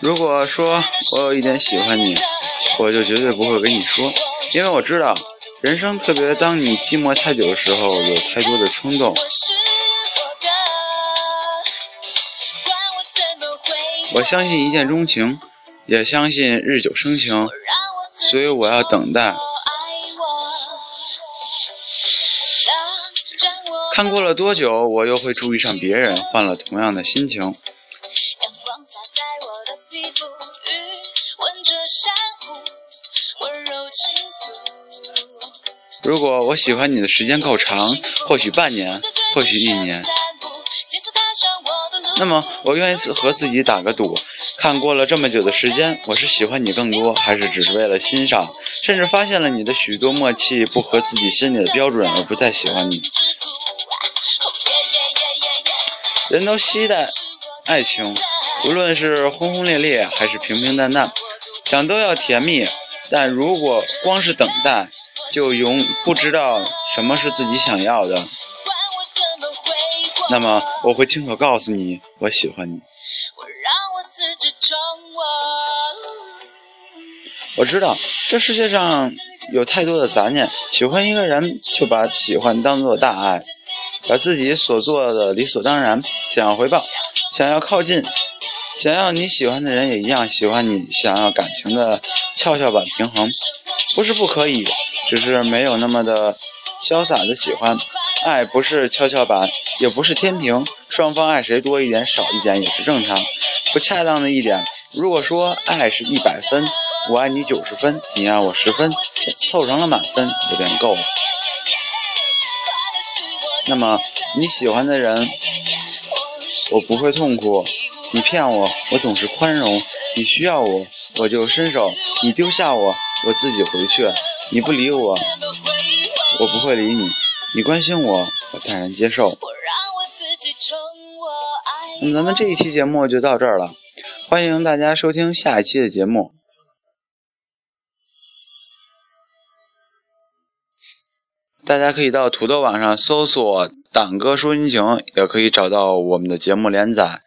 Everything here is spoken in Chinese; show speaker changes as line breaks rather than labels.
如果说我有一点喜欢你，我就绝对不会跟你说，因为我知道，人生特别当你寂寞太久的时候，有太多的冲动。我相信一见钟情，也相信日久生情，所以我要等待。看过了多久，我又会注意上别人，换了同样的心情。如果我喜欢你的时间够长，或许半年，或许一年，那么我愿意和自己打个赌，看过了这么久的时间，我是喜欢你更多，还是只是为了欣赏，甚至发现了你的许多默契不合自己心里的标准，而不再喜欢你。人都期待爱情，无论是轰轰烈烈还是平平淡淡，想都要甜蜜，但如果光是等待。就永不知道什么是自己想要的，那么我会亲口告诉你，我喜欢你。我知道这世界上有太多的杂念，喜欢一个人就把喜欢当做大爱，把自己所做的理所当然，想要回报，想要靠近，想要你喜欢的人也一样喜欢你，想要感情的跷跷板平衡，不是不可以。只是没有那么的潇洒的喜欢，爱不是跷跷板，也不是天平，双方爱谁多一点少一点也是正常。不恰当的一点，如果说爱是一百分，我爱你九十分，你爱我十分，凑成了满分就便够了。那么你喜欢的人，我不会痛苦；你骗我，我总是宽容；你需要我，我就伸手；你丢下我，我自己回去。你不理我，我不会理你；你关心我，我坦然接受。那么咱们这一期节目就到这儿了，欢迎大家收听下一期的节目。大家可以到土豆网上搜索“党哥说英雄”，也可以找到我们的节目连载。